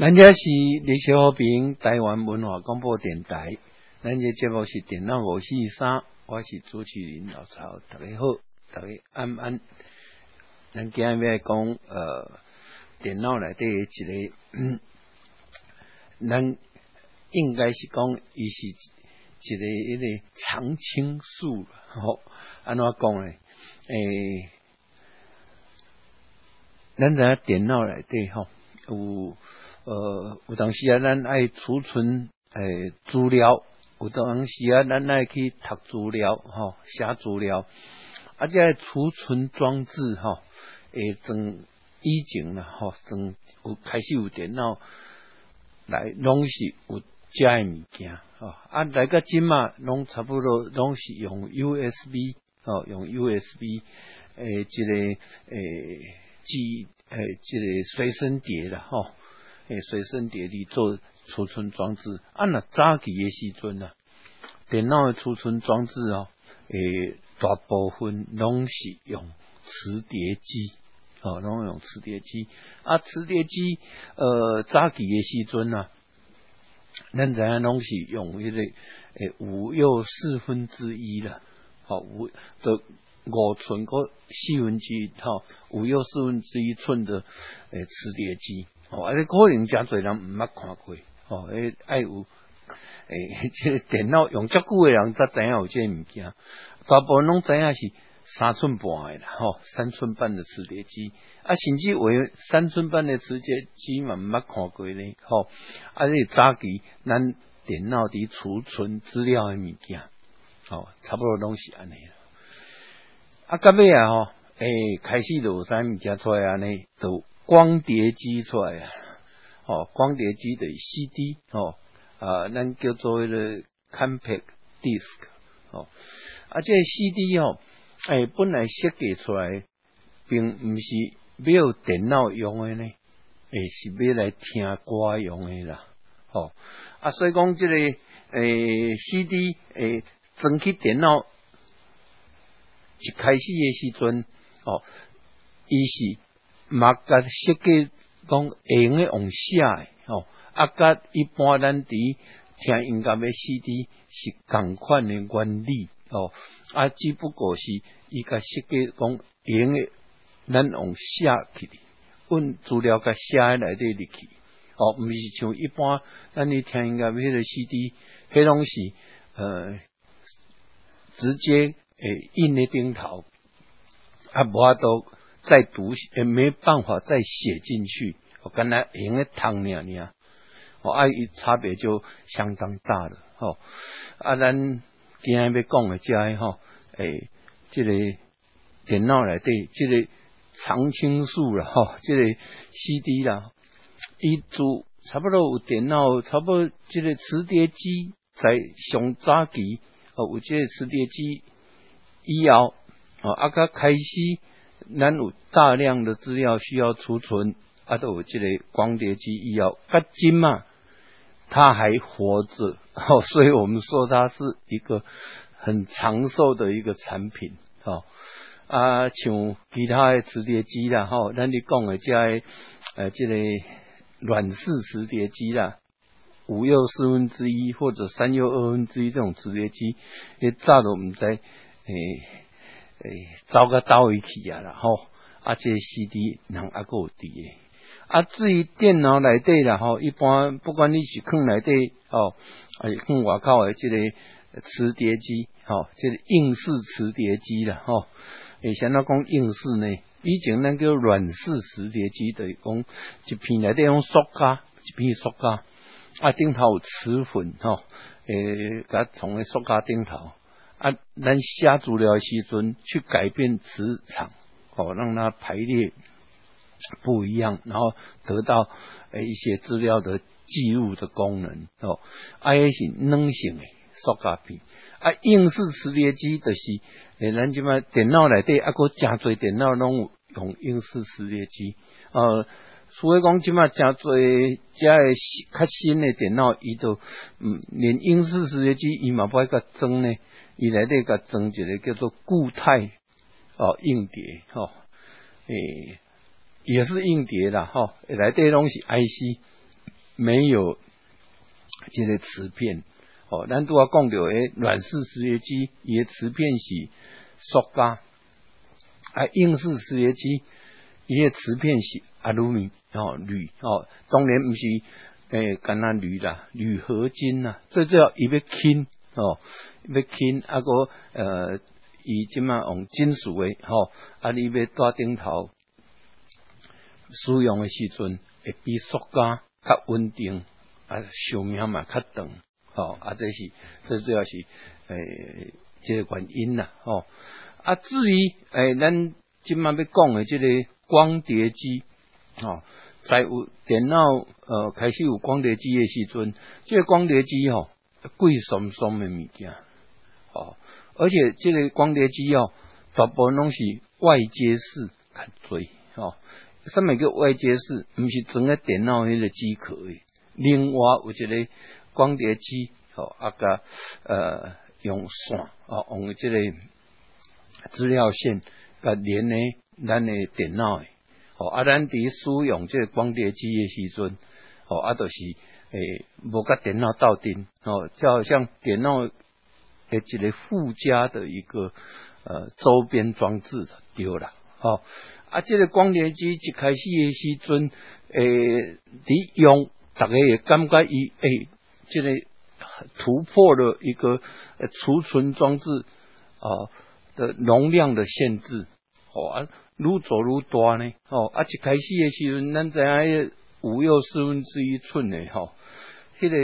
咱这是李小平台湾文化广播电台，咱这节目是电脑五四三，我是主持人老曹，大家好，大家安安。咱今日要讲呃，电脑内底一个，嗯，咱应该是讲伊是一个一个常青树，吼，安怎讲呢？诶，咱在电脑内底吼有。呃，有当时啊，咱爱储存诶资料；有当时啊，咱爱去读资料，吼写资料。啊，这储存装置，吼，诶，从以前啦，吼，从有开始有电脑来，拢是有遮诶物件，吼。啊，来个今嘛，拢差不多拢是用 USB，吼，用 USB，诶，一个诶，记诶，一个随身碟啦，吼。诶，随身碟里做储存装置，按那早期诶时阵啊，电脑诶储存装置哦，诶，大部分拢是用磁碟机，哦，拢用磁碟机。啊，磁碟机，呃，早期诶时阵啊，咱知影拢是用迄个诶五又四分之一啦，好五的五寸个四分之一，哈，五又四分之一寸的诶磁碟机。哦，啊，你可能真侪人毋捌看过，哦，诶，爱有诶，即个电脑用足久诶人才知影有即个物件，大部分拢知影是三寸半诶啦，吼，三寸半的磁碟机，啊，甚至为三寸半的磁碟机嘛毋捌看过咧，吼，啊，你早期咱电脑伫储存资料诶物件，吼，差不多拢是安尼，啊，到尾啊，吼，诶，开始就有啥物件出来安尼，都。光碟机出来啊，哦，光碟机的 CD 哦，啊，咱叫做迄个 compact disc 哦，啊，这 CD 哦，哎，本来设计出来，并毋是没有电脑用的呢，诶，是要来听歌用的啦，哦，啊，所以讲这个诶 CD 诶，装起电脑一开始的时阵，哦，伊是。嘛，甲设计讲会用诶用写诶吼，啊，甲一般咱伫听音乐诶 CD 是共款诶原理哦，啊，只不过是伊甲设计讲会用诶，咱用写去，阮资料甲写喺内底入去，哦，毋是像一般咱伫听音乐迄个 CD，迄拢是呃直接诶印喺顶头，啊，无法度。再读也没办法再写进去，我跟他用个汤呢呢，我爱一差别就相当大了吼。啊，咱今日要讲的这个吼，诶，这个电脑内底这个常青树了吼，这个 CD 啦，伊做差不多有电脑，差不多这个磁碟机在上早期哦，有这个磁碟机以后哦，啊个开始。咱有大量的资料需要储存，啊，都有这个光碟机以后，搿今嘛，它还活着，哦，所以我们说它是一个很长寿的一个产品，哦，啊，像其他的磁碟机啦，吼，咱你讲的这呃，这个软式磁碟机啦，五又四分之一或者三又二分之一这种磁碟机，也早都唔在，诶。诶，走个倒位去啊啦吼，啊这 CD 能阿个有滴诶，啊至于电脑内底啦吼，一般不管你是放内底哦，啊放外口诶，这个磁碟机吼，这个硬式磁碟机啦吼，诶，像那讲硬式呢，以前那叫软式磁碟机的讲一片内底用塑胶，一片塑胶，啊顶头有磁粉吼，诶，甲从诶塑胶顶头。啊，咱写资料时阵去改变磁场，哦，让它排列不一样，然后得到诶一些资料的记录的功能哦。啊，也是软性诶塑胶片，啊，硬式磁碟机就是诶，咱即嘛电脑内底啊，个真侪电脑拢用硬式磁碟机，呃，所以讲即嘛真侪遮诶较新诶电脑，伊都嗯，连硬式磁碟机伊嘛不爱甲装呢。伊来底个装一个叫做固态哦硬碟吼，诶也是硬碟啦吼，来底拢是 IC 没有这个磁片。哦，咱拄啊讲到诶，软式实验机伊诶磁片是塑胶，啊，硬式实验机伊诶磁片是阿鲁米哦铝哦，当然毋是诶，干那铝啦，铝合金呐，最主要伊要轻哦，要轻啊个呃，伊即马用金属诶吼，啊，你要带顶头使用诶时阵，会比塑胶较稳定，啊，寿命嘛较长。哦，啊，这是这主要是诶，这个原因啦，哦，啊，至于诶，咱今晚要讲诶即个光碟机，哦，在有电脑呃开始有光碟机的时阵，这个光碟机吼贵松松的物件，哦，而且这个光碟机哦，大部分拢是外接式较多，哦，什么叫外接式？毋是整个电脑迄个机壳诶，另外有一个。光碟机哦，啊个呃用线哦，用这个资料线甲连呢咱的电脑诶，哦啊咱伫使用这个光碟机的时阵，哦啊都是诶无甲电脑斗阵哦，就好像电脑诶一个附加的一个呃周边装置丢了，哦啊这个光碟机一开始的时阵，诶伫用，大家也感觉伊诶。这个突破了一个储存装置啊的容量的限制，哦啊，愈做愈大呢，哦啊，一开始的时候，咱知影五又四分之一寸的吼，迄个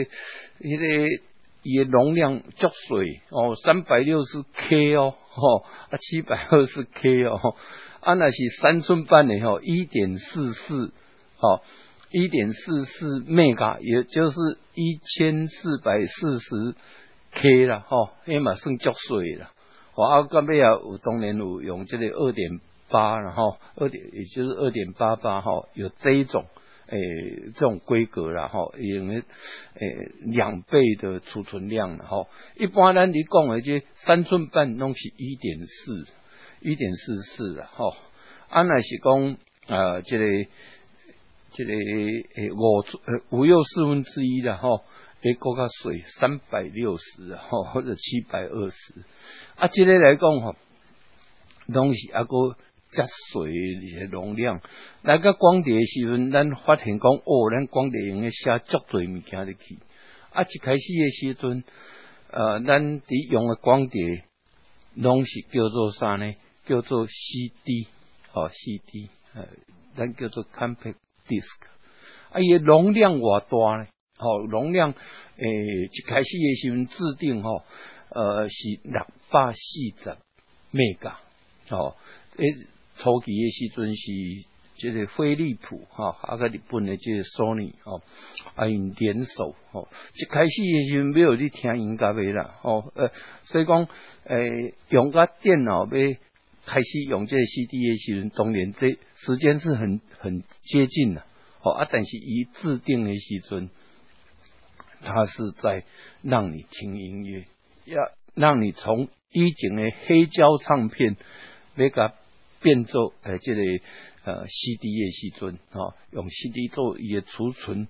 迄个伊的容量足水哦，三百六十 K 哦，吼。啊七百二十 K 哦，啊那是三寸半的吼，一点四四哦。一点四四 mega，也就是一千四百四十 K 了哈，那嘛算足水了。我阿干贝啊，有当年有用这个二点八然后二点也就是二点八八哈，有这一种。诶这种规格了哈，用诶两倍的储存量了哈。一般咱你讲的这三寸半拢是一点四一点四四了哈。安那是讲啊这个。这个诶五呃五又四分之一的吼，诶高较水三百六十吼或者七百二十啊，这个来讲吼，拢是啊个加水的容量。那个光碟时阵，咱发现讲哦，咱光碟用诶写足多物件入去。啊，一开始诶时阵，呃，咱伫用诶光碟，拢是叫做啥呢？叫做 CD 哦，CD 呃，咱叫做 compact。disk，啊，伊容量偌大呢？吼，容量诶，一开始诶时阵制定吼，呃，是六百四十 mega，吼，诶，初期诶时阵是即个飞利浦哈，啊个日本诶即个索尼吼，啊因联手吼，一开始诶时阵没有你听音乐未啦，吼，呃，所以讲诶，用个电脑要开始用这 CD 的时阵，当然这时间是很很接近的，哦啊，但是一制定的时阵，它是在让你听音乐，要让你从以前的黑胶唱片，要甲变做诶这个呃 CD 的时阵，哦，用 CD 做伊的储存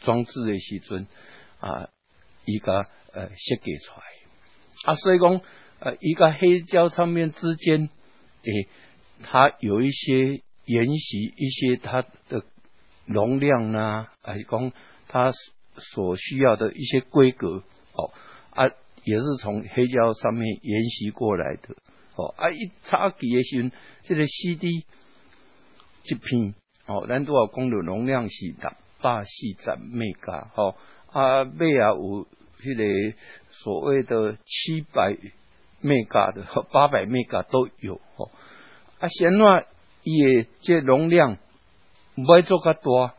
装置的时阵，啊，伊个呃设计出来，啊，所以讲。呃，一个黑胶唱片之间，诶，它有一些沿袭一些它的容量呢，还是讲它所需要的一些规格，哦啊，也是从黑胶上面沿袭过来的，哦啊，一插几的时，这个 CD 一片，哦，咱都要讲的容量是六百四十 mega，哦啊，尾啊有迄个所谓的七百。mega 的和八百 mega 都有哦，啊，显话伊诶这容量唔爱做较大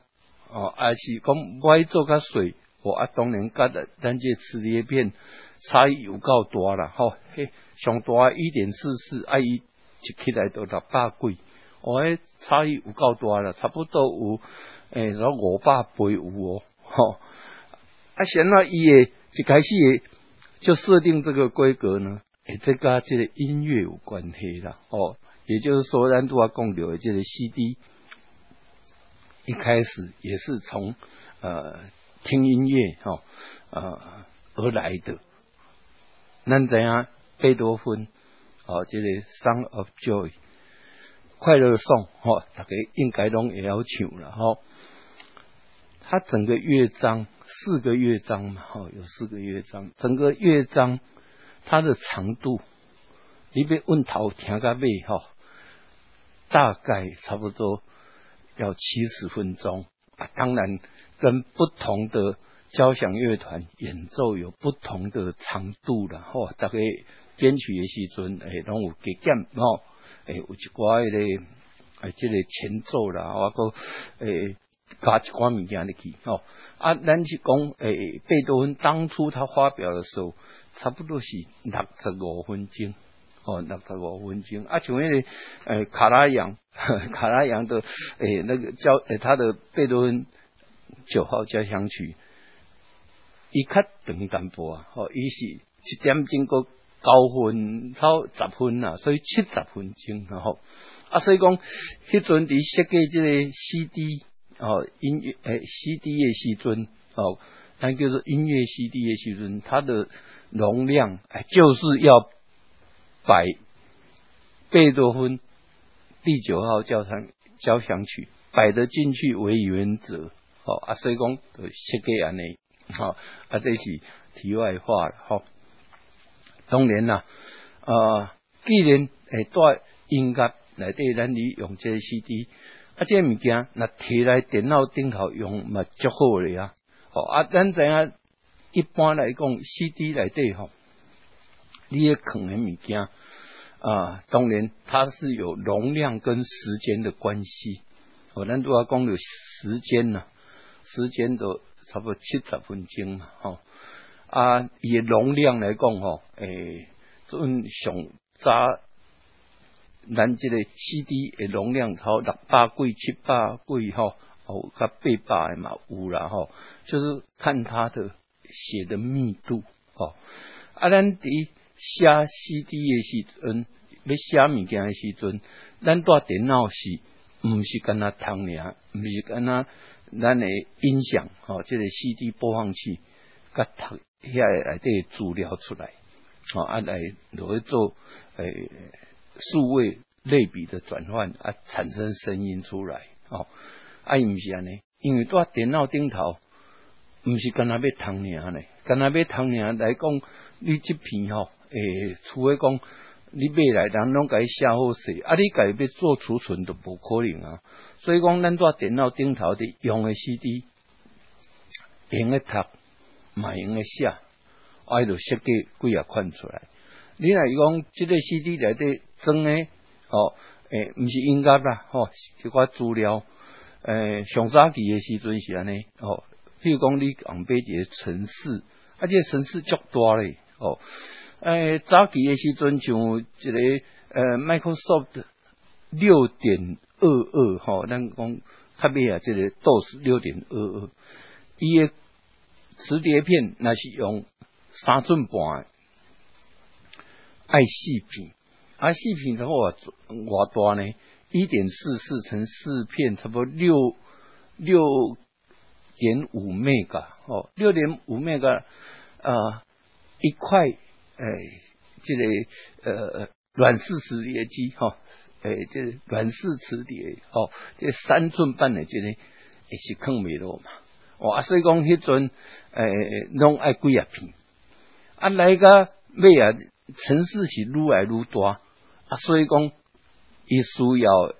哦，还是讲唔爱做较水哦，啊，当然甲的咱这磁碟片差异有够大啦，吼，嘿，上大一点四四，啊，伊一起来都六百几，哦，迄差异有够大啦，差不多有诶，有五百倍有哦，吼，啊，显话伊诶一开始诶就设定这个规格呢。诶，这个这个音乐有关系啦，哦，也就是说，咱都要讲到的这个 CD，一开始也是从呃听音乐哈呃而来的。那怎样？贝多芬哦，这个《Song of Joy》快乐颂哈，大家应该拢也要唱了哈。它整个乐章四个乐章嘛，哈，有四个乐章，整个乐章它的长度，你别问头听个尾哈，大概差不多要七十分钟啊。当然，跟不同的交响乐团演奏有不同的长度了哈。大概编曲的时阵，诶，拢有加减吼，诶，有一寡迄个，诶，即个前奏啦，我个诶。加一寡物件入去吼，啊，咱是讲诶，贝多芬当初他发表的时候，差不多是六十五分钟，哦，六十五分钟。啊，像迄个诶，卡拉扬，卡拉扬的诶，那个交诶，他的贝多芬九号交响曲，伊较长淡薄啊，哦，伊是一点钟个九分超十分啊，所以七十分钟，然后啊，所以讲迄阵伫设计即个 CD。哦，音乐诶，CD 诶时阵哦，咱叫做音乐 CD 诶时阵，它的容量哎，就是要摆贝多芬第九号交响交响曲摆得进去为原则。哦，啊，所以讲设计安尼，好啊，这是题外话了。好，当然啦，啊，既然会，在音乐内底，咱利用这 CD。啊，这物件那摕来电脑顶头用嘛，足好咧啊！哦，啊，咱知影一般来讲，CD 内底吼，你也可能物件啊，当然它是有容量跟时间的关系。哦，咱都要讲有时间呐，时间的差不多七十分钟嘛，吼啊，以容量来讲吼，诶，阵上早。咱即个 CD 诶容量超六百几、七百几吼，哦，甲八百诶嘛有啦吼，就是看它的写的密度哦。啊，咱伫写 CD 诶时阵，要写物件诶时阵，咱带电脑是毋是跟他通尔，毋是跟他咱的音响吼，这个 CD 播放器甲读遐内底资料出来，哦，啊来落去做诶。数位类比的转换啊，产生声音出来哦。啊，毋是安尼，因为在电脑顶头，毋是干那要通尔呢，干那要通尔来讲，你这片吼，诶，除非讲你买来人拢甲伊写好势，啊，你家要做储存都无可能啊。所以讲，咱在电脑顶头的用的 CD，用个读，嘛用个写，啊，就设计几啊款出来。你来讲，这个 CD 内底装诶，哦，诶，毋是音乐啦，吼，一寡资料，诶，上早期诶时阵是安尼，哦，譬如讲你用买一个城市，啊，这个城市足大咧，哦，诶，早期诶时阵像一个呃，Microsoft 六点二二，吼，咱讲较尾啊，这个 DOS 六点二二，伊诶磁碟片那是用三寸半。爱细品，爱细品的话，我大呢？一点四四乘四片，差不多六六点五 mega 哦，六点五 mega 啊，一块诶，这个呃软式磁碟机哈，诶，这软式磁碟哦，这三寸半的这个也是坑没落嘛。哦，所以讲迄阵诶，拢爱几啊片，啊来个咩啊？城市是愈来愈大啊，所以讲，伊需要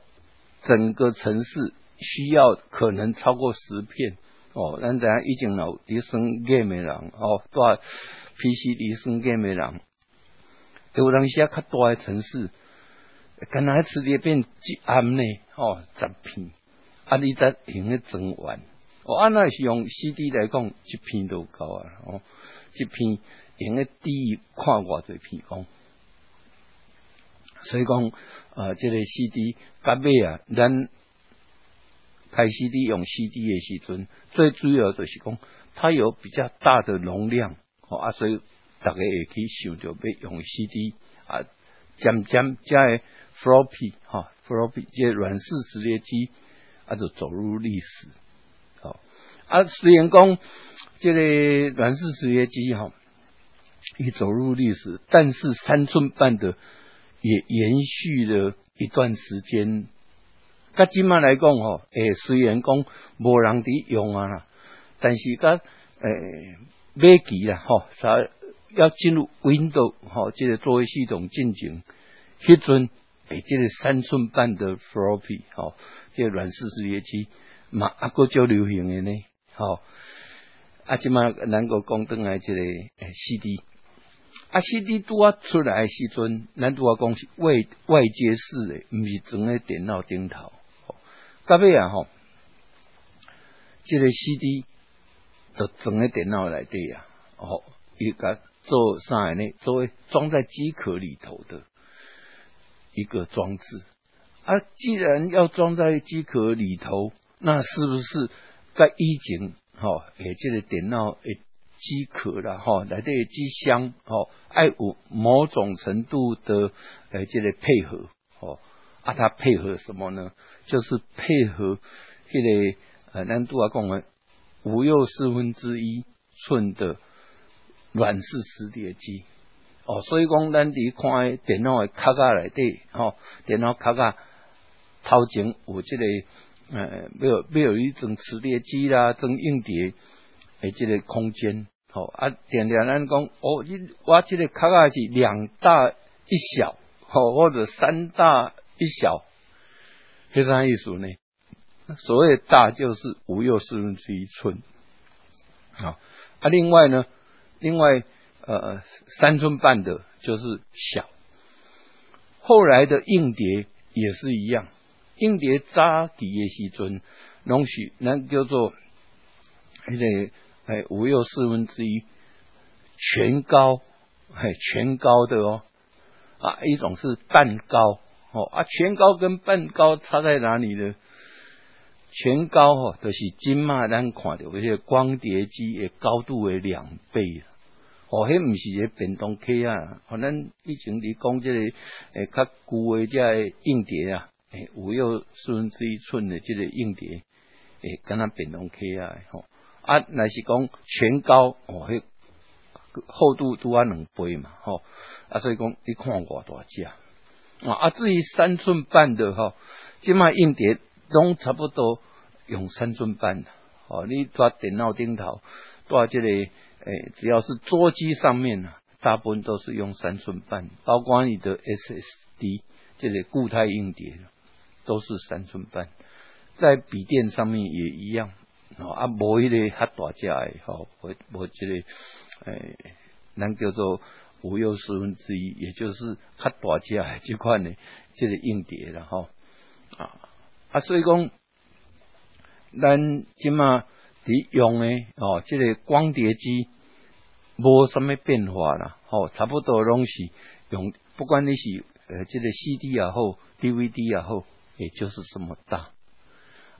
整个城市需要可能超过十片哦。咱知影已经有伫算 game 的人哦，带 PC 伫算 game 的人，有当时啊较大的城市，干那磁碟片一暗呢哦，十片啊，你才用个整完。哦，按那是用 CD 来讲，一片都够啊哦，一片。用个第一看偌侪片讲，所以讲呃，这个 CD 甲尾啊，咱开 CD 用 CD 的时阵，最主要就是讲它有比较大的容量，哦啊，所以大家也可以想着要用 CD 啊，渐渐加 floppy 哈，floppy 这软式磁碟机啊，就走入历史。好，啊，虽然讲这个软式磁碟机哈，已走入历史，但是三寸半的也延续了一段时间。甲今麦来讲吼，诶，虽然讲无人伫用啊啦，但是甲诶买机啦吼，啥要进入 Windows 吼，这个作为系统进行，迄阵诶，这个三寸半的 Floppy 吼，这个软式磁碟机嘛，啊个较流行的呢，吼，啊，今麦能够讲登来这个诶 CD，啊 CD 拄啊出来时阵，咱拄啊讲是外外接式的，毋是装喺电脑顶头。到尾啊吼，这个 CD 就装喺电脑内底啊，哦，一个做啥呢？作为装在机壳里头的一个装置啊。既然要装在机壳里头，那是不是该以前吼，诶，这个电脑诶机壳啦，吼，来底机箱吼，爱有某种程度的诶，这个配合，吼。啊，它配合什么呢？就是配合这个呃，难度啊，讲的五又四分之一寸的软式磁碟机哦。所以讲，咱伫看电脑的卡架内底，吼，电脑卡架头前有这个呃，没有没有一种磁碟机啦，装硬碟诶，这个空间，吼啊，点点咱讲，哦，你我这个卡架是两大一小，吼，或者三大。一小，是啥意思呢。所谓大就是五又四分之一寸，啊啊，另外呢，另外呃三寸半的就是小。后来的硬碟也是一样，硬碟扎底的时阵，容许那叫做那个哎五又四分之一全高，哎全高的哦啊，一种是半高。哦啊，全高跟半高差在哪里呢？全高哦，就是今嘛咱看到迄个光碟机的高度的两倍哦，迄毋是个变动器啊，可能以前你讲这个诶较旧的这硬碟啊，诶，有有四分之一寸的即个硬碟，诶，跟它变动器啊，吼。啊，那是讲全高哦，迄厚度都啊两倍嘛，吼。啊，所以讲你看偌大只。啊，至于三寸半的哈，今麦硬碟拢差不多用三寸半的。哦，你抓电脑顶头，抓这个诶，只要是桌机上面呢，大部分都是用三寸半，包括你的 SSD 这个固态硬碟都是三寸半，在笔电上面也一样。啊，无一个较大只的，吼，我我这个诶，咱叫做。五又四分之一，也就是较大只这款呢，这个硬碟了哈啊，所以讲咱今嘛伫用诶哦，这个光碟机无什么变化啦，哦，差不多拢是用，不管你是呃这个 CD 也好，DVD 也好，也就是这么大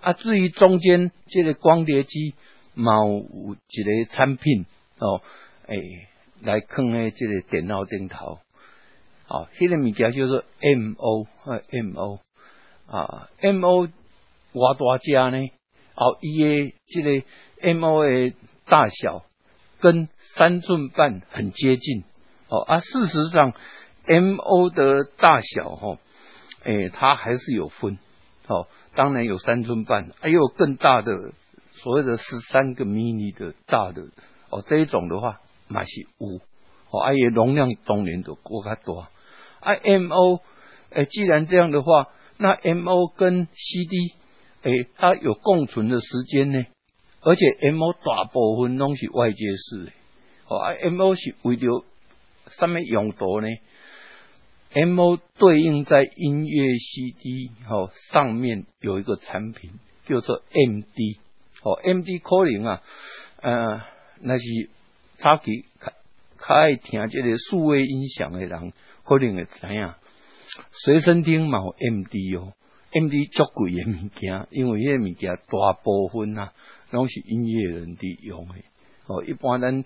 啊。至于中间这个光碟机，嘛有一个产品哦，诶。来看诶，这个电脑顶头，哦，迄个物件叫做 M O 啊，M O 啊，M O 偌大加呢？哦，，E A 这个 M O 诶大小跟三寸半很接近哦啊，事实上 M O 的大小哈，诶，它还是有分哦，当然有三寸半，还有更大的所谓的十三个 mini 的大的哦，这一种的话。嘛是五，哦，啊，也容量当然就过较大。啊，M O，诶，既然这样的话，那 M O 跟 C D，诶，它有共存的时间呢？而且 M O 大部分拢是外界式的，哦，啊，M O 是为了什么用途呢？M O 对应在音乐 C D 哦上面有一个产品叫做 M D，哦，M D 可能啊，呃，那是。早期较较爱听这个数位音响的人，可能会知影随身听嘛有 M D 哦，M D 足贵诶物件，因为迄个物件大部分啊，拢是音乐人伫用诶哦。一般咱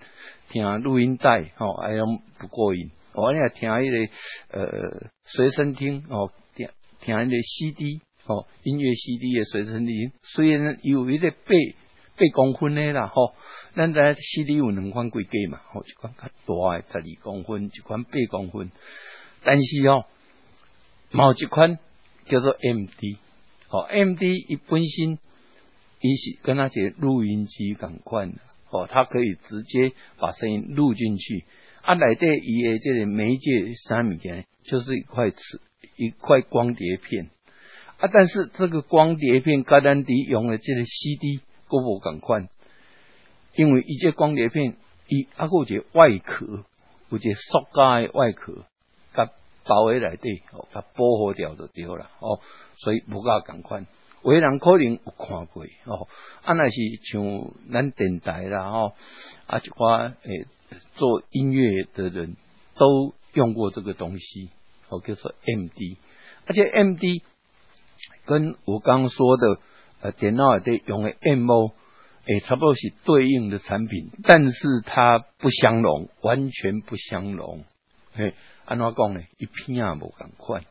听录音带吼，哎拢不过瘾。我你听迄个呃随身听哦，听听迄个 C D 哦，音乐 CD 诶随身听，虽然有一个八八公分的啦，吼，咱在 CD 有两款规格嘛，吼，一款较大诶，十二公分，一款八公分，但是哦，某一款叫做 MD，哦，MD 一本身伊是跟那些录音机共款，哦，它可以直接把声音录进去，啊，内底伊诶这个媒介啥物件，就是一块磁一块光碟片。啊！但是这个光碟片，格兰迪用的这个 CD，够无共款，因为一只光碟片，伊啊个一个外壳，有一个塑胶的外壳，包围内底，哦，甲保护掉就对了，哦，所以无够共款。有人可能有看过，哦，啊，那是像咱电台啦，吼，啊，一寡诶做音乐的人都用过这个东西，哦，叫做 MD，而且 MD。跟我刚说的，呃，电脑里底用的 MO，诶，差不多是对应的产品，但是它不相容，完全不相容。诶，安怎讲呢？一片也无共款，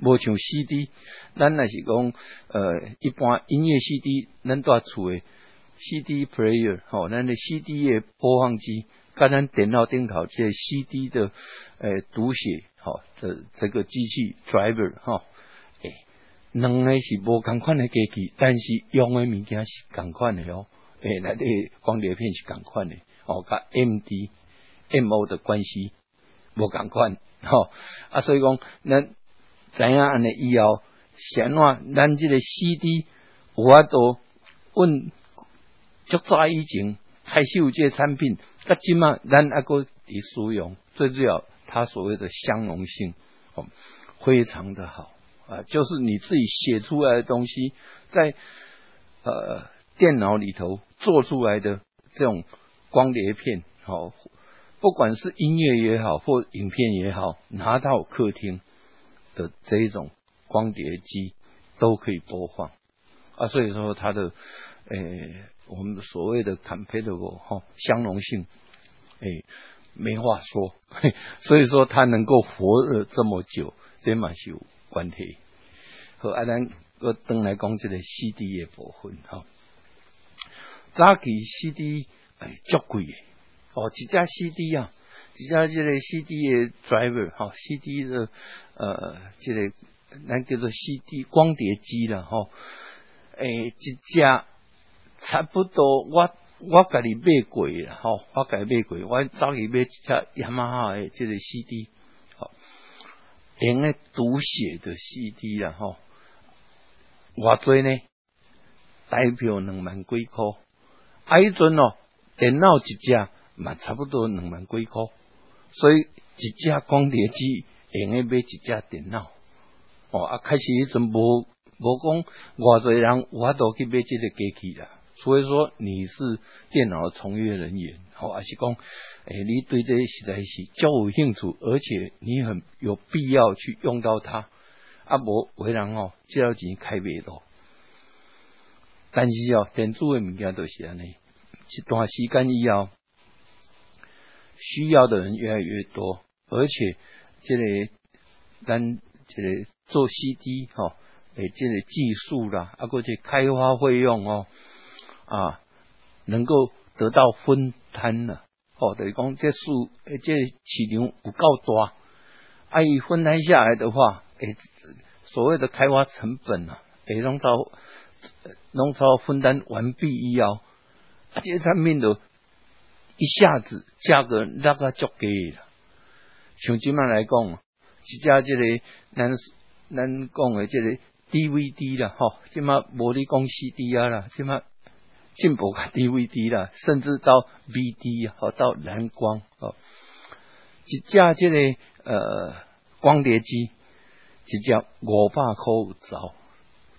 无像 CD，咱那是讲，呃，一般音乐 CD，咱在厝的 CD player，吼，咱的 CD 的播放机，甲咱电脑顶头即个 CD 的，诶，读写，吼的这个机器 driver，哈。两个是无共款诶机器，但是用诶物件是共款的哦。诶，那啲光碟片是共款的哦，甲 M D M O 的关系无共款 吼啊，所以讲咱怎样安尼以后，先话咱这个 C D 有法度问足早以前开始有这产品，甲即嘛咱阿个伫使用，最主要它所谓的相容性哦，非常的好。啊，就是你自己写出来的东西，在呃电脑里头做出来的这种光碟片，好，不管是音乐也好，或影片也好，拿到客厅的这一种光碟机都可以播放啊。所以说它的诶，我们所谓的 compatible 哈相容性，诶，没话说。所以说它能够活了这么久，这蛮有。关系，好，啊，咱个等来讲这个 CD 也部分哈。早期 CD 哎，足贵，哦，一只 CD 啊，一只这个 CD 的 driver 哈，CD 的呃，这个咱叫做 CD 光碟机了吼。诶，一只差不多，我我家己买过啦，吼，我家己买过，我早期买一只雅马哈的这个 CD。用诶读写的 CD 啦吼，偌多呢？代表两万几箍。啊，迄阵哦，电脑一只嘛差不多两万几箍，所以一只光碟机用买一只电脑。哦，啊，开始迄阵无无讲偌多人有法度去买即个机器啦。所以说你是电脑从业人员，好，还是讲，诶，你对这实在是较有兴趣，而且你很有必要去用到它，啊，无为人哦，就要钱开袂咯。但是哦，电子的物件都是安尼，一段时间以后，需要的人越来越多，而且这个咱这个做 CD 哈，诶，这个技术啦，啊，过去开发费用哦。啊，能够得到分摊了，哦，等于讲这数，这市场有够大，啊，伊分摊下来的话，诶，所谓的开发成本啊，诶，弄到弄到分担完毕以后，啊，这产品都一下子价格那个足低了。像今麦来讲，一家这个咱咱讲的这个 DVD 啦，吼，今麦无你讲 CD 啊啦，今麦。进步个 DVD 啦，甚至到 BD 好到蓝光哦，一架这个呃光碟机，一架五百块走，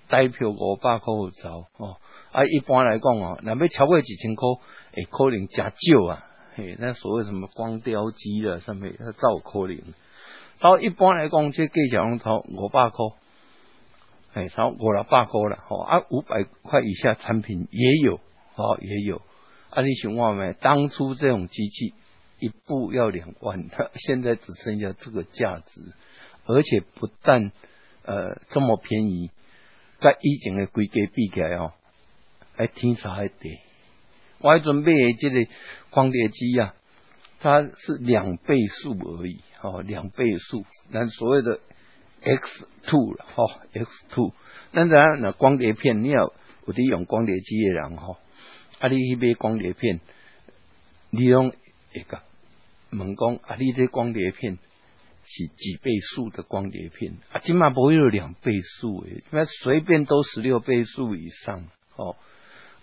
代票五百块有走哦。啊，一般来讲哦，那要超过几千块，诶，可能加少啊。嘿，那所谓什么光雕机了，上面要造可能。到一般来讲，这计小龙超五百块。哎，超五六百块了，吼啊，五百块以下产品也有。哦，也有啊！你想话没？当初这种机器一部要两万，现在只剩下这个价值，而且不但呃这么便宜，甲以前的规格比起来哦，哎天差海地。我迄阵买的这个光碟机啊，它是两倍数而已，哦，两倍数。那所谓的 X two 了，哦，X two。那当然，那光碟片你要有啲用光碟机的人，吼，啊，你去买光碟片，你用一个问讲，啊，你这光碟片是几倍数的光碟片？啊，起码不会有两倍数诶，那随便都十六倍数以上，哦，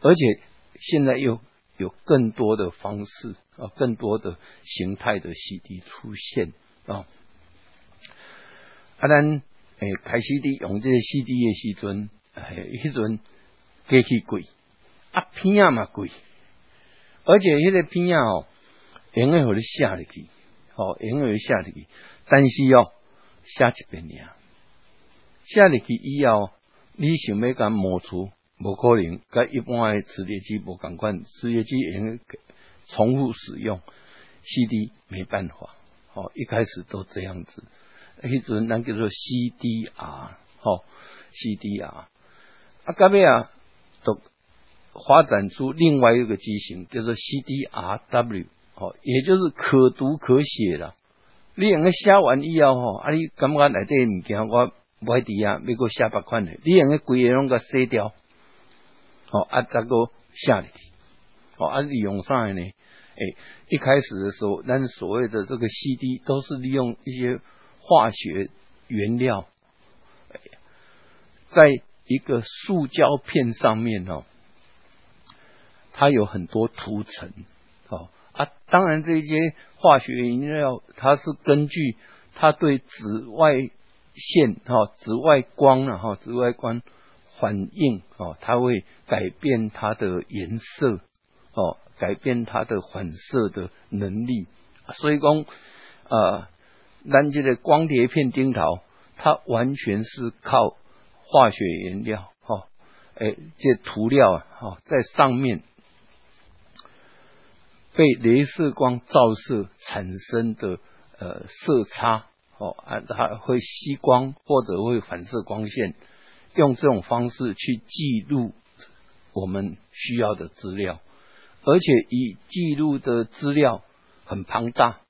而且。现在又有更多的方式啊，更多的形态的 CD 出现啊。啊，咱诶开 CD 用这个 CD 的时阵，诶，迄阵过去贵啊，片啊嘛贵，而且迄个片啊哦，永远互你下入去，哦，用诶写入去，但是哦，写一遍尔，写入去以后，你想要甲磨出？无可能，跟一般的磁碟机无共款，磁碟机用重复使用，CD 没办法。哦，一开始都这样子，迄阵咱叫做 CDR，吼 CDR。啊，隔壁啊，都发展出另外一个机型，叫做 CDRW，哦，也就是可读可写了。你用个写完以后，吼，啊，你感觉内底物件我买伫啊，要个写别款的，你用个规个拢个洗掉。哦，啊，这个下里，哦，啊，利用啥呢？诶，一开始的时候，咱所谓的这个 CD 都是利用一些化学原料，在一个塑胶片上面哦，它有很多涂层，啊，当然这些化学原料它是根据它对紫外线哈、紫外光了哈、紫外光。反应哦，它会改变它的颜色哦，改变它的反射的能力。所以讲，呃，南极的光碟片钉头，它完全是靠化学原料哈，哎，这涂料啊，哈，在上面被镭射光照射产生的呃色差哦，啊，它会吸光或者会反射光线。用这种方式去记录我们需要的资料，而且以记录的资料很庞大，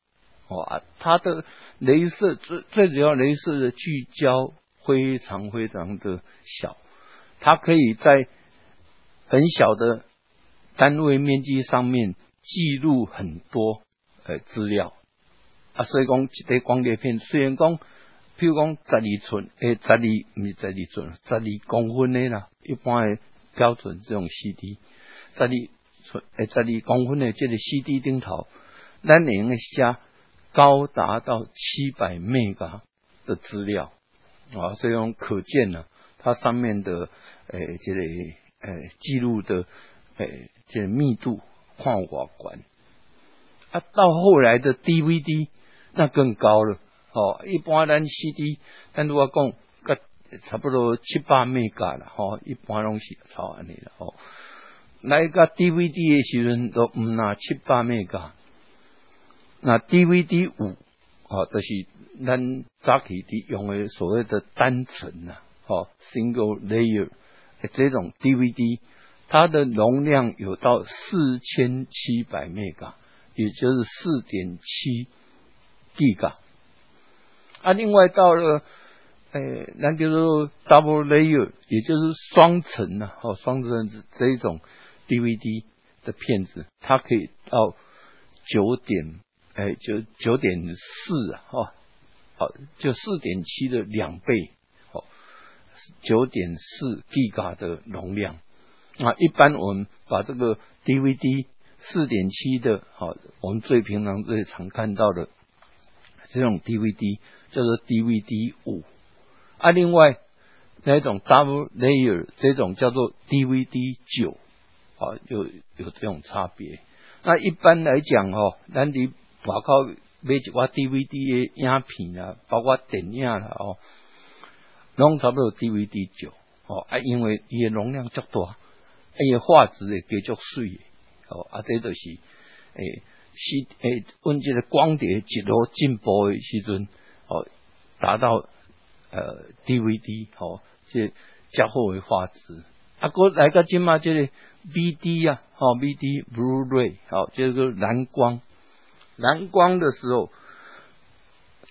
哦啊！它的镭射最最主要镭射的聚焦非常非常的小，它可以在很小的单位面积上面记录很多呃资料啊，所以讲一个光碟片虽然讲。譬如讲十二寸，诶，十二唔是十二寸，十二公分的啦，一般的标准这种 CD，十二寸，诶，十二公分的这个 CD 顶头，咱能个写高达到七百 mega 的资料啊，所以讲可见呢，它上面的诶，这个诶记录的诶，这个密度矿瓦管啊，到后来的 DVD 那更高了。哦，一般咱 CD，咱如果讲，个差不多七八 mega 了，吼，一般拢是超安尼了，吼。来个 DVD 的时阵都唔拿七八 mega，那 DVD 五，哦，就是咱早期的用的所谓的单层呐，哦，single layer，这种 DVD，它的容量有到四千七百 mega，也就是四点七 G 嘎。啊，另外到了，诶，那就是 double layer，也就是双层呐，哦，双层这一种 DVD 的片子，它可以到九点，诶，就九点四啊，哦，好，就四点七的两倍，哦，九点四 G 嘎的容量。啊，一般我们把这个 DVD 四点七的，好，我们最平常最常看到的这种 DVD。叫做 DVD 五啊，另外那种 double layer 这种叫做 DVD 九啊，有有这种差别。那一般来讲哦，咱你包括买一挂 DVD 的影片啊，包括电影啦哦，拢差不多 DVD 九哦啊，因为伊的容量较大，伊的画质也继续水诶哦啊，这就是诶，是诶，阮这个光碟一路进步的时阵。哦，达到呃 DVD 哦，这较好的画质。啊，过来个即嘛，就是 BD 啊，哦，BD Blu-ray，好，就是个蓝光，蓝光的时候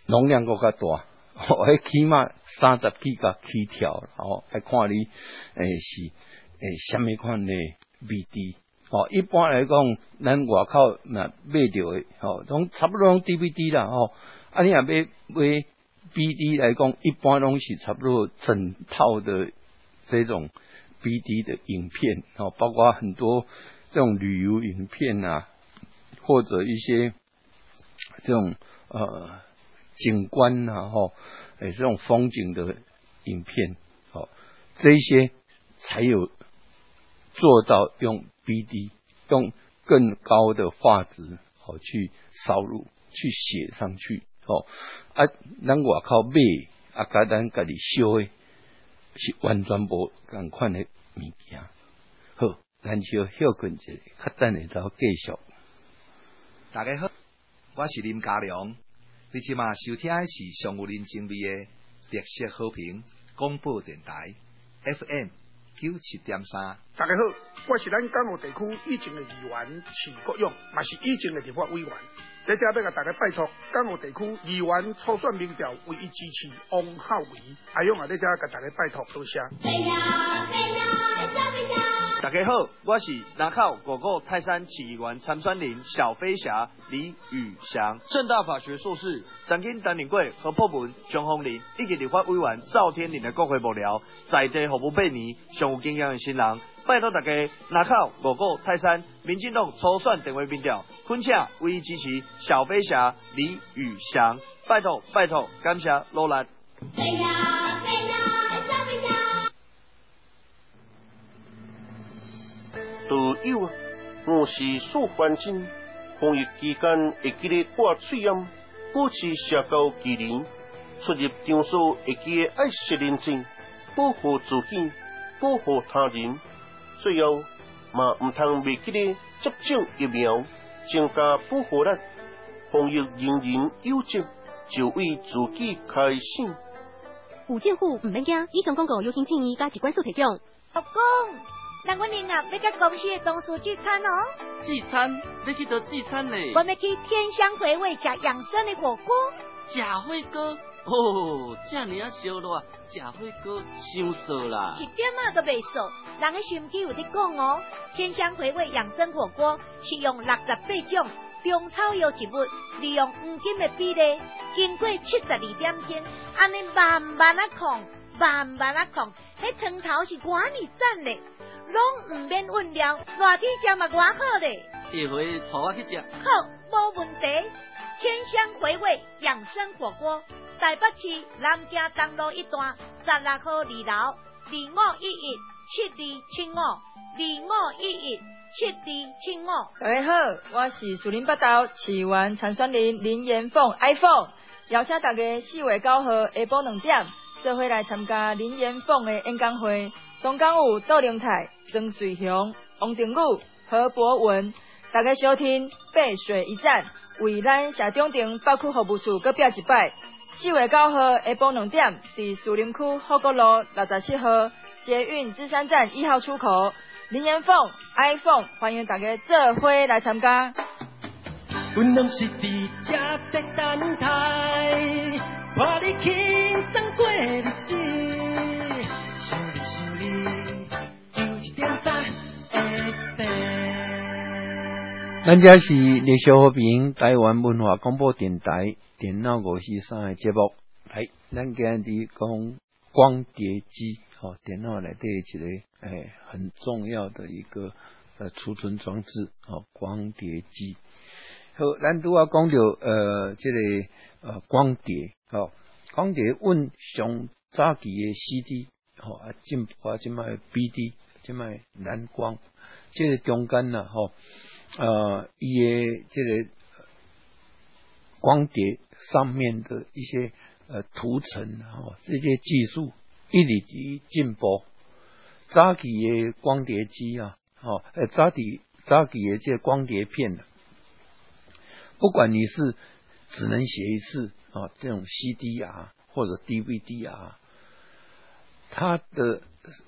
容量够较大，哦，起码三十几个起跳，哦，还看你诶是诶什么款的 BD。哦，一般来讲，咱外口那买着的，哦，拢差不多拢 DVD 啦，哦，啊，你若买买 BD 来讲，一般拢是差不多整套的这种 BD 的影片，哦，包括很多这种旅游影片啊，或者一些这种呃景观啊，吼，诶，这种风景的影片，哦，这些才有做到用。BD 用更高的画质好去烧入去写上去哦啊，咱外靠买啊，甲咱家己修的是完全无共款的物件。好，咱就休困一下，较等下再继续。大家好，我是林家良，你即马收听的是上有林精味的特色好评广播电台 FM。九七点三，大家好，我是咱港澳地区以前的议员徐国勇，也是以前的立法委员。在这要甲大家拜托，港澳地区议员初选民调唯一支持王浩伟，阿勇啊，在这甲大家拜托多谢。大家好，我是南靠果果泰山企业员参选人小飞侠李宇翔，正大法学硕士，曾经担任过何破文、张宏林以及立法委员赵天林的国会幕僚，在地服务八年，上有经验的新人，拜托大家南靠果果泰山民进党初选定位民调，恳请唯一支持小飞侠李宇翔，拜托拜托，感谢罗兰。都有啊！我是苏环境，防疫期间会记得挂嘴烟，保持社交距离，出入场所会记得爱惜认真，保护自己，保护他人。最后嘛，毋通未记得接种疫苗，增加保护力。防疫人人有责，就为自己开心。有政府唔免惊，以上广告由请建议加机关所提供。老公。那我年啊，要甲公司的同事聚餐哦。聚餐？要去倒聚餐呢？我们去天香回味食养生的火锅。食火锅？哦，这尔啊烧热，食火锅伤涩啦。一点啊都未涩，人的心机有伫讲哦。天香回味养生火锅是用六十八种中草药植物，利用黄金的比例，经过七十二点钟，安尼慢慢啊控，慢慢啊控，迄汤头是管理赞的。拢毋免温料，热天食嘛偌好咧。一回带我去食。好，无问题。天香回味养生火锅，台北市南京东路一段十六号二楼二五一一七二七五二五一一七二七五。大家好，我是树林北道市员参选人林延凤 iPhone，邀请大家四月九号下晡两点，做伙来参加林延凤的演讲会。东港有窦灵泰、曾水雄、王定武、何博文，大家收听背水一战，为咱社中庭北区服务处搁表一摆。四月九号下晡两点，伫树林区福国路六十七号捷运芝山站一号出口，林彦凤 iPhone 欢迎大家做伙来参加。咱家是李小平台湾文化广播电台电脑五四三的节目，来，咱今日讲光碟机，哦，电脑内底一个诶很重要的一个呃储存装置，哦，光碟机。好，咱都要讲到呃，这个呃光碟，哦，光碟问上早期的 CD，哦，啊进步啊，即卖 BD，即卖蓝光，这个中间呢，吼。呃，伊个这个光碟上面的一些呃涂层哦，这些技术一直伫进步。早期的光碟机啊，哦，呃，早期早期的这光碟片，不管你是只能写一次啊，这种 CD 啊或者 DVD 啊，它的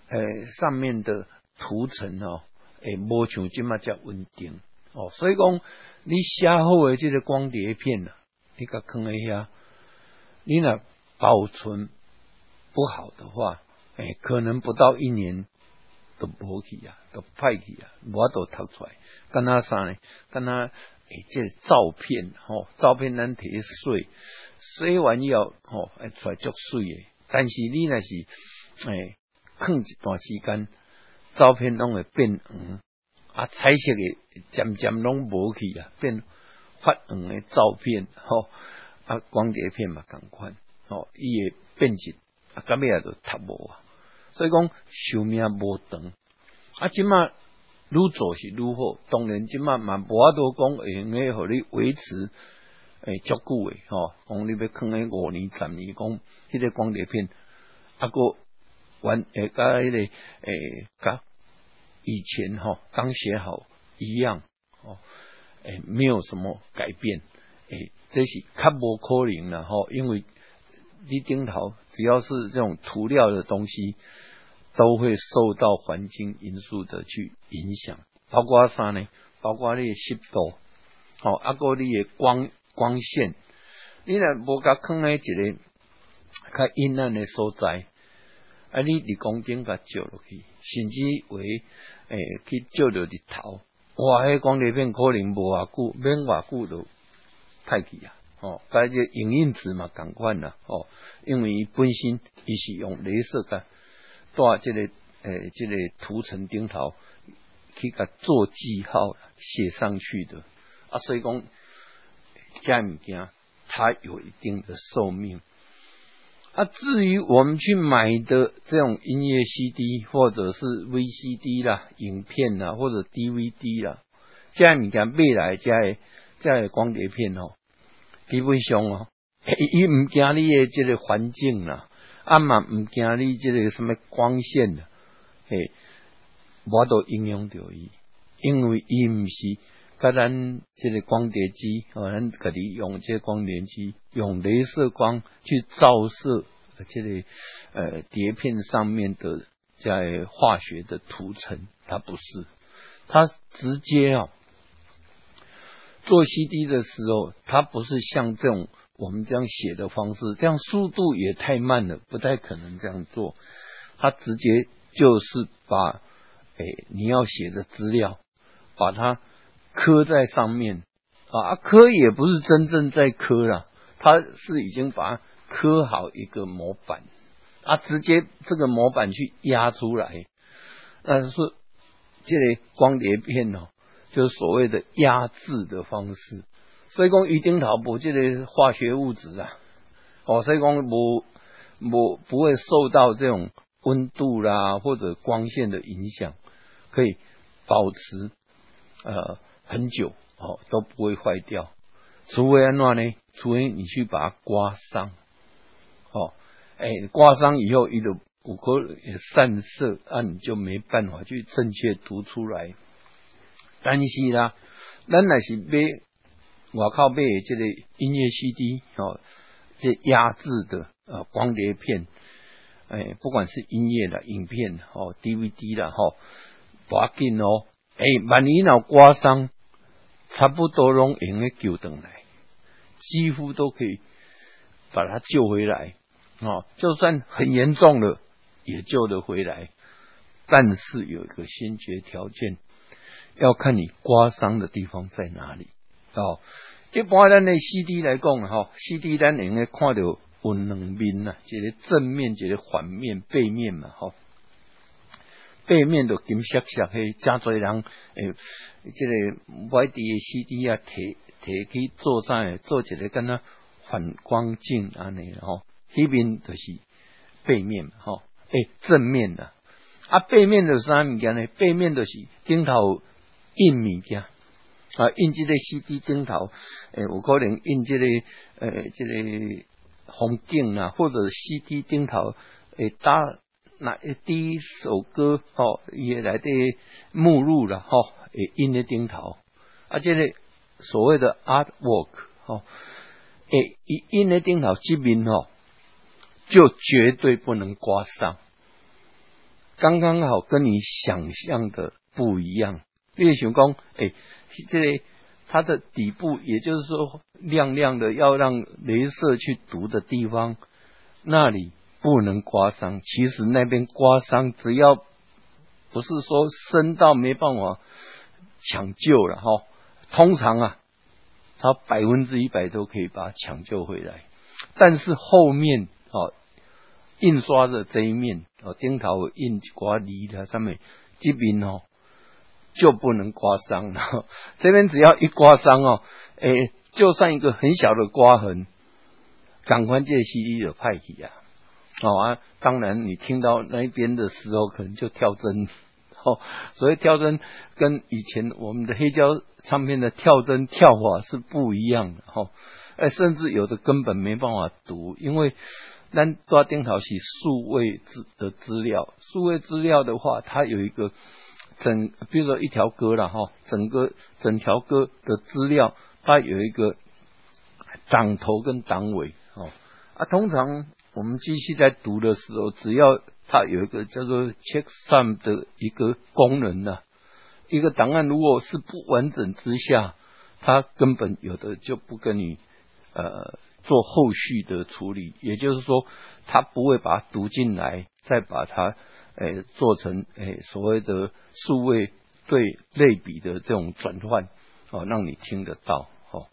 呃上面的涂层哦，诶，无像即么遮稳定哦，所以讲你写好的这个光碟片呐，你甲放一下，你若保存不好的话，诶，可能不到一年都无去啊，都坏去啊，我都读出来。跟他啥呢？跟他诶，这照片吼，照片咱摕水，水完以后吼，会出来足水诶。但是你若是诶，放一段时间，照片拢会变黄，啊，彩色诶渐渐拢无去啊，变发黄诶照片吼，啊，光碟片嘛共款，吼，伊会变质，啊，咁尾也都读无啊，所以讲寿命无长，啊，即马愈做是愈好，当然即马嘛无法度讲会用诶，互你维持。诶，足久诶，吼，讲你要放诶五年、十年，讲迄个光碟片，啊个完诶，甲迄个诶，甲以前吼刚写好一样，哦，诶，没有什么改变，诶，这是较无可能啦，吼，因为你顶头只要是这种涂料的东西，都会受到环境因素的去影响，包括啥呢？包括你湿度，好，啊个你诶光。光线，你若无甲放喺一个较阴暗的所在，啊，你伫光顶甲照落去，甚至为诶去照着日头，哇，迄光碟片可能无偌久，免偌久都歹去啊！哦，甲这影印纸嘛共款啦，哦，因为伊本身伊是用镭射甲带这个诶这个涂层顶头去甲做记号写上去的啊，所以讲。遮物件它有一定的寿命啊。至于我们去买的这种音乐 CD 或者是 VCD 啦、影片啦或者 DVD 啦，这物件未来这个这个光碟片哦，基本上哦，伊唔惊你的这个环境啦，啊嘛唔惊你这个什么光线啦，嘿，我都影响到伊，因为伊唔是。甲咱这个光碟机，哦，咱搿里用这光碟机用镭射光去照射这个呃碟片上面的在化学的涂层，它不是，它直接啊做 CD 的时候，它不是像这种我们这样写的方式，这样速度也太慢了，不太可能这样做。它直接就是把诶你要写的资料，把它。刻在上面啊，刻也不是真正在刻了，它是已经把它刻好一个模板啊，直接这个模板去压出来，那是这个光碟片哦，就是所谓的压制的方式。所以讲，一定逃不这个化学物质啊，哦，所以讲不不不会受到这种温度啦或者光线的影响，可以保持呃。很久哦都不会坏掉，除非安怎呢？除非你去把它刮伤，哦，哎，刮伤以后，一个五颗散射，那你就没办法去正确读出来。但是啦，咱那是买我靠买这个音乐 CD 哦，这压制的呃光碟片，哎，不管是音乐的影片哦，DVD 的哈，不要紧哦，哎，万一脑刮伤。差不多拢用个救回来，几乎都可以把它救回来哦。就算很严重了，也救得回来。但是有一个先决条件，要看你刮伤的地方在哪里哦。一般咱的 CD 来讲哈，CD 咱应该看到有两面呐，一个正面，一个反面、背面嘛哈。背面的金色色黑，真侪人诶，这个外地的 CD 啊，提提去做啥？做一个跟他反光镜安尼吼，那边就是背面吼，诶，正面的啊，背面的啥物件呢？背面就是顶头印物件啊，印这个 CD 顶头诶，有可能印这个诶，这个红镜啊，或者 CD 顶头诶搭。那第一首歌吼，也来的目录了吼，也印在顶头，啊，这个所谓的 artwork 吼，诶，印在顶头这边吼，就绝对不能刮伤，刚刚好跟你想象的不一样。你想讲，哎，这个它的底部，也就是说亮亮的，要让镭射去读的地方，那里不能刮伤。其实那边刮伤，只要不是说深到没办法抢救了哈，通常啊，他百分之一百都可以把它抢救回来。但是后面哦，印刷的这一面哦，钉头印刮泥的上面这边哦就不能刮伤了。这边只要一刮伤哦，诶，就算一个很小的刮痕，赶快借西医的派去啊！哦啊，当然你听到那边的时候，可能就跳针 哦。所以跳针跟以前我们的黑胶唱片的跳针跳法是不一样的哈。哎，甚至有的根本没办法读，因为咱抓电脑是数位资的资料，数位资料的话，它有一个整，比如说一条歌了哈，整个整条歌的资料，它有一个档头跟档尾哦。啊，通常我们机器在读的时候，只要它有一个叫做 checksum 的一个功能呢，一个档案如果是不完整之下，它根本有的就不跟你。呃，做后续的处理，也就是说，它不会把它读进来，再把它诶做成诶所谓的数位对类比的这种转换哦，让你听得到哦。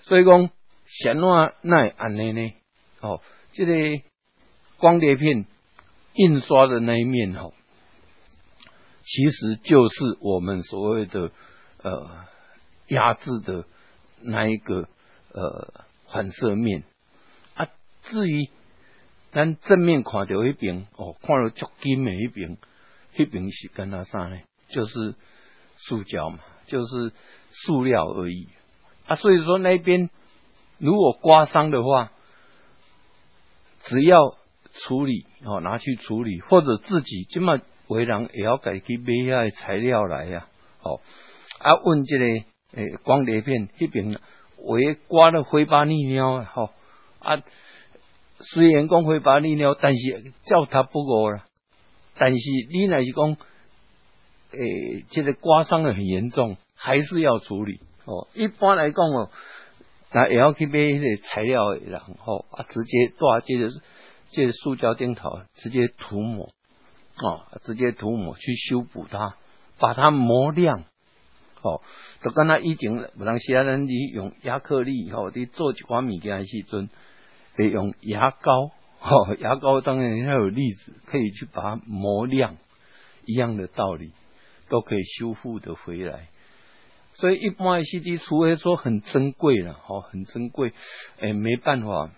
所以讲，显话那安内呢？哦，这个光碟片印刷的那一面哦，其实就是我们所谓的呃压制的那一个。呃，反射面啊，至于咱正面看到一边哦，看到足金的一边，一边是跟他啥呢？就是塑胶嘛，就是塑料而已啊。所以说那边如果刮伤的话，只要处理哦，拿去处理，或者自己今嘛为人也要改去买下材料来呀。哦啊，问这个诶光碟片那边。为刮了灰巴利尿吼啊，虽然讲灰巴利尿，但是叫他不过了。但是你那是讲，诶，这个刮伤的很严重，还是要处理哦。一般来讲哦，那也要去买那个材料，然后啊，直接抓这个这个塑胶钉头，直接涂抹啊，直接涂抹去修补它，把它磨亮。哦，就跟他以前，有当时啊，咱你用亚克力吼，你做一款物件时阵，会用牙膏，吼，牙膏当然要有粒子，可以去把它磨亮，一样的道理，都可以修复的回来。所以一般 CD，除非说很珍贵了，吼，很珍贵，哎，没办法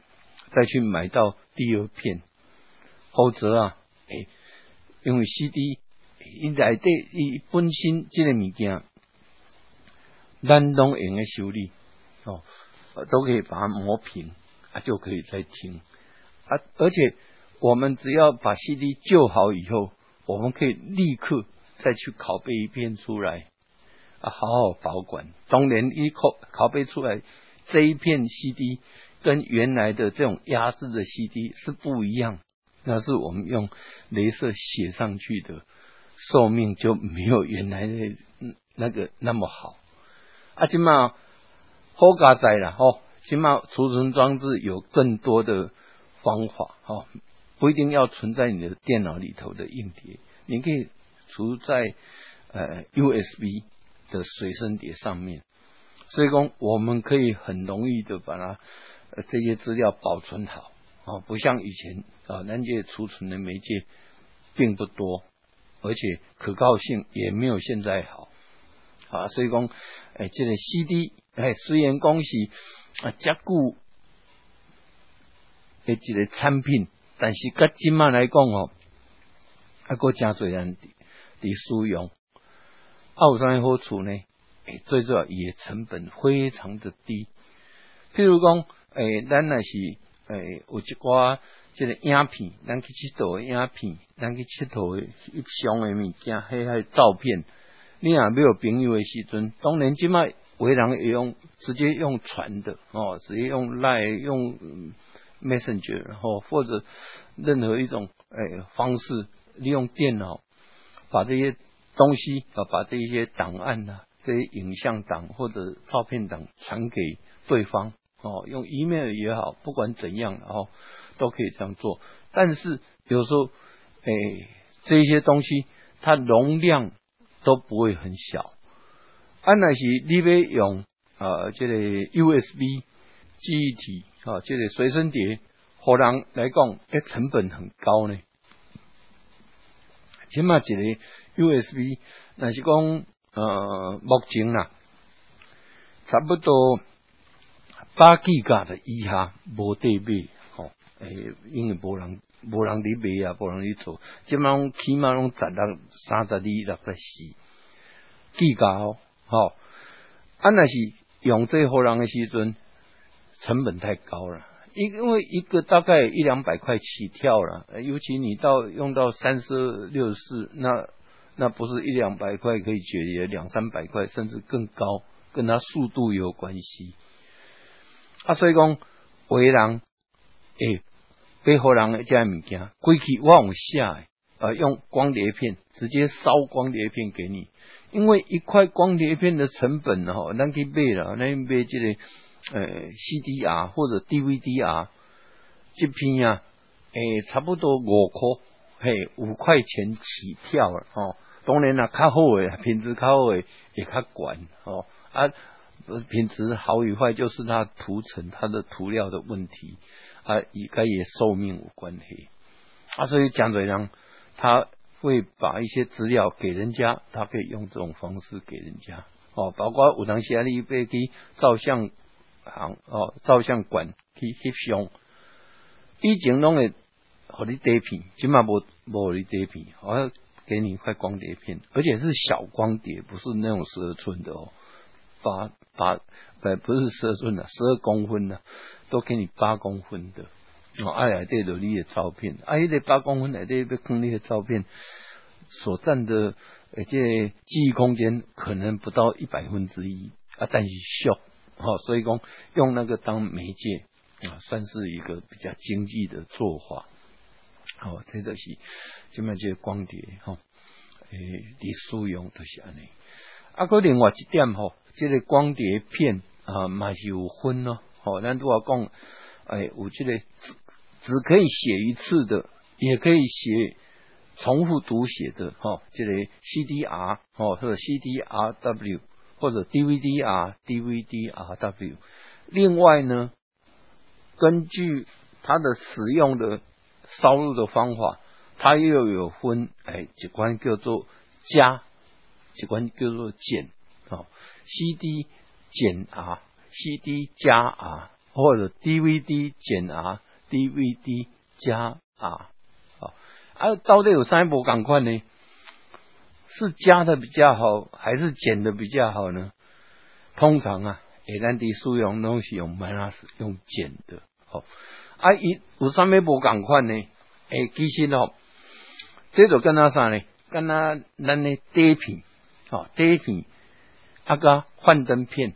再去买到第二片，否则啊，哎，因为 CD 伊内底伊本身这个物件。单东用的修理哦，都可以把它磨平啊，就可以再听啊。而且我们只要把 CD 救好以后，我们可以立刻再去拷贝一片出来啊，好好保管。当年一拷拷贝出来这一片 CD 跟原来的这种压制的 CD 是不一样，那是我们用镭射写上去的，寿命就没有原来的那个那么好。啊，起码好加载了吼，起码储存装置有更多的方法哈，不一定要存在你的电脑里头的硬碟，你可以储在呃 USB 的随身碟上面，所以讲我们可以很容易的把它呃这些资料保存好。啊，不像以前啊那些储存的媒介并不多，而且可靠性也没有现在好。啊，所以讲，诶，这个 CD，哎，虽然讲是啊，加固诶，一个产品，但是甲今嘛来讲哦，啊，个真侪人伫使用，啊，有啥好处呢？最主要也成本非常的低。譬如讲，诶，咱若是诶，有一寡这个影片，咱去佚佗影片，咱去佚佗一箱诶物件，迄迄照片。你也没有朋友的时阵，当然即卖为人也用直接用传的哦，直接用赖用 messenger，然后或者任何一种诶方式利用电脑把这些东西啊，把这些档案啊，这些影像档或者照片档传给对方哦，用 email 也好，不管怎样，哦都可以这样做。但是有时候，哎，这些东西它容量都不会很小。安那是你要用啊，这个 USB 记忆体啊，这个随身碟，互人来讲，诶，成本很高呢。起码一个 USB，那是讲呃，目前啦，差不多八 G 架的以下无得买，吼，诶，因为无人无人伫买啊，无人伫做，即码起码拢十六、三十二、六十四 G 架哦，吼，啊，那是用这互人的时阵，成本太高了。因因为一个大概一两百块起跳了，尤其你到用到三十六四，那那不是一两百块可以解决，两三百块甚至更高，跟它速度有关系。啊，所以讲，为人诶，背后人这物件，归去往下，呃，用光碟片直接烧光碟片给你，因为一块光碟片的成本哦，咱去买了，咱买这个。呃，CDR 或者 DVD-R 这片啊，诶，差不多五块，嘿，五块钱起跳了哦。当然啦，较好诶，品质较好诶，也较管哦。啊，品质好与坏就是它涂层、它的涂料的问题啊，应该也寿命有关系啊。所以讲这样，他会把一些资料给人家，他可以用这种方式给人家哦。包括有当时啊，你被去照相。行哦，照相馆去翕相，以前拢会互你底片，起码无无你底片，哦给你一块光碟片，而且是小光碟，不是那种十二寸的哦，八八不不是十二寸的，十二公分的，都给你八公分的哦，哎呀，这都你的照片，哎，这八公分的这要坑你的照片，所占的呃这记忆空间可能不到一百分之一啊，但是小。好，所以讲用那个当媒介啊，算是一个比较经济的做法。好，这个是这么这光碟哈，诶，的使用都是安尼。啊，个另外一点吼，这个光碟片啊，嘛是有分咯。好，咱都要讲，诶，有这个只只可以写一次的，也可以写重复读写的哈。这个 CDR 哦，或者 CDRW。或者 DVD-R、DVD-RW。另外呢，根据它的使用的烧录的方法，它又有分哎，一关叫做加，一关叫做减啊。CD 减 R、CD 加 R，或者 DVD 减 R、DVD 加 R 啊。啊，到底有三部赶快呢？是加的比较好，还是减的比较好呢？通常啊，一咱的使用东西用 minus 用减的，好啊，一有啥物无共款呢？诶，其实哦，这就跟他啥呢？跟他咱的碟片，哦，碟片啊个幻灯片，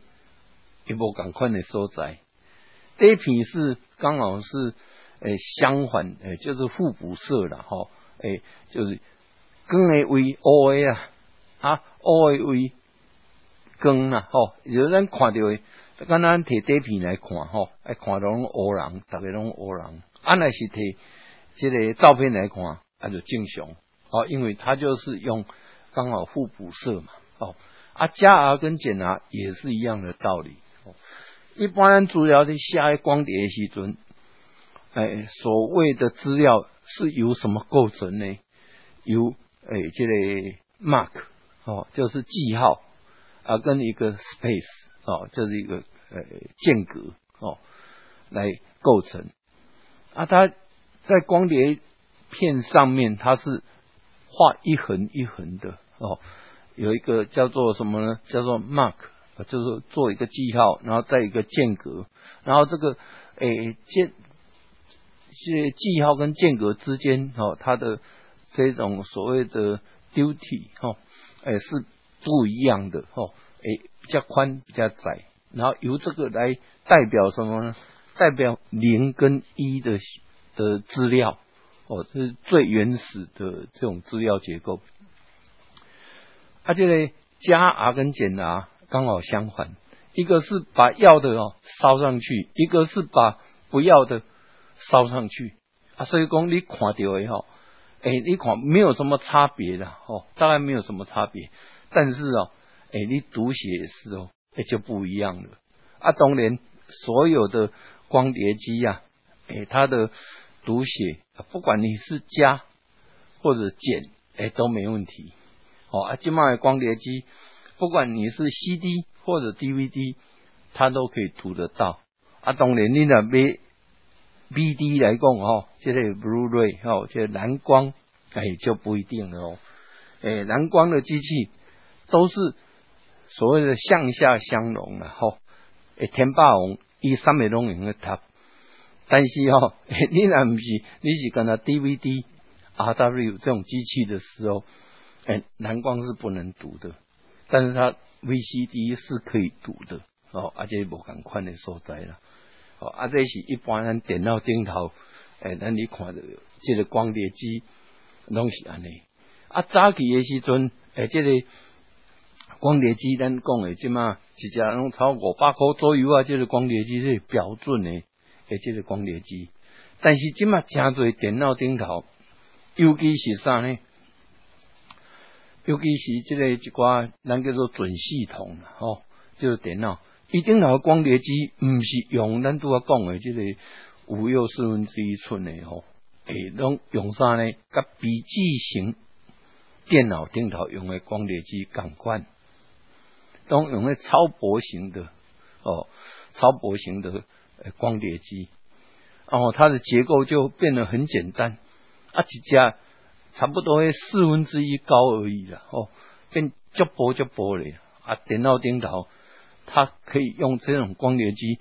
也无共款的所在。碟片是刚好是诶相反，诶就是互补色啦哈，诶就是。光的为乌的啊，啊乌的为光啦，吼，有咱看到刚，刚摕底片来看吼，爱看到拢乌人，逐个拢乌人。啊，那是摕这个照片来看，啊就正常，哦，因为它就是用刚好互补色嘛，哦，啊加 R 跟减 R 也是一样的道理哦。一般主要的下一光碟时阵，哎，所谓的资料是由什么构成呢？由哎，这个 mark 哦，就是记号啊，跟一个 space 哦，这是一个呃间隔哦，来构成啊。它在光碟片上面，它是画一横一横的哦，有一个叫做什么呢？叫做 mark，就是做一个记号，然后再一个间隔，然后这个哎间这记号跟间隔之间哦，它的。这种所谓的 duty 哈，哎是不一样的哈，哎较宽比较窄，然后由这个来代表什么呢？代表零跟一的的资料哦，这是最原始的这种资料结构。它这个，加 R 跟减 R 刚好相反，一个是把要的哦烧上去，一个是把不要的烧上去啊。所以讲你看到以后，哎，你看没有什么差别的哦，大概没有什么差别。但是哦，哎，你读写是哦，哎就不一样了啊。当然，所有的光碟机呀，哎，它的读写，不管你是加或者减，哎都没问题。哦，啊，今麦光碟机，不管你是 CD 或者 DVD，它都可以读得到。啊，当然你那买 BD 来讲哦，这个 Blu-ray 哦，这蓝光哎就不一定了哦。哎，蓝光的机器都是所谓的向下相容啊吼。诶，天霸王伊三美拢用个读，但是哦，你那不是你是跟他 DVD、RW 这种机器的时候。诶，蓝光是不能读的，但是它 VCD 是可以读的哦，而且无咁宽的所在啦。哦，啊，这是一般咱电脑顶头，诶，咱你看的这个光碟机拢是安尼。啊，早期的时阵，诶，这个光碟机咱讲的即嘛，一只拢超五百块左右啊，这个光碟机是标准的，哎，这个光碟机。但是即嘛，真侪电脑顶头，尤其是啥呢？尤其是即个一寡，咱叫做准系统啦吼，就是电脑。一定头光碟机毋是用咱拄啊讲的即个五又四分之一寸的吼，诶，拢用啥呢？甲笔记型电脑顶头用的光碟机共款，用用那超薄型的哦，超薄型的光碟机，哦，它的结构就变得很简单啊，一家。差不多四分之一高而已了哦，变就薄就薄了啊！电脑顶头，它可以用这种光碟机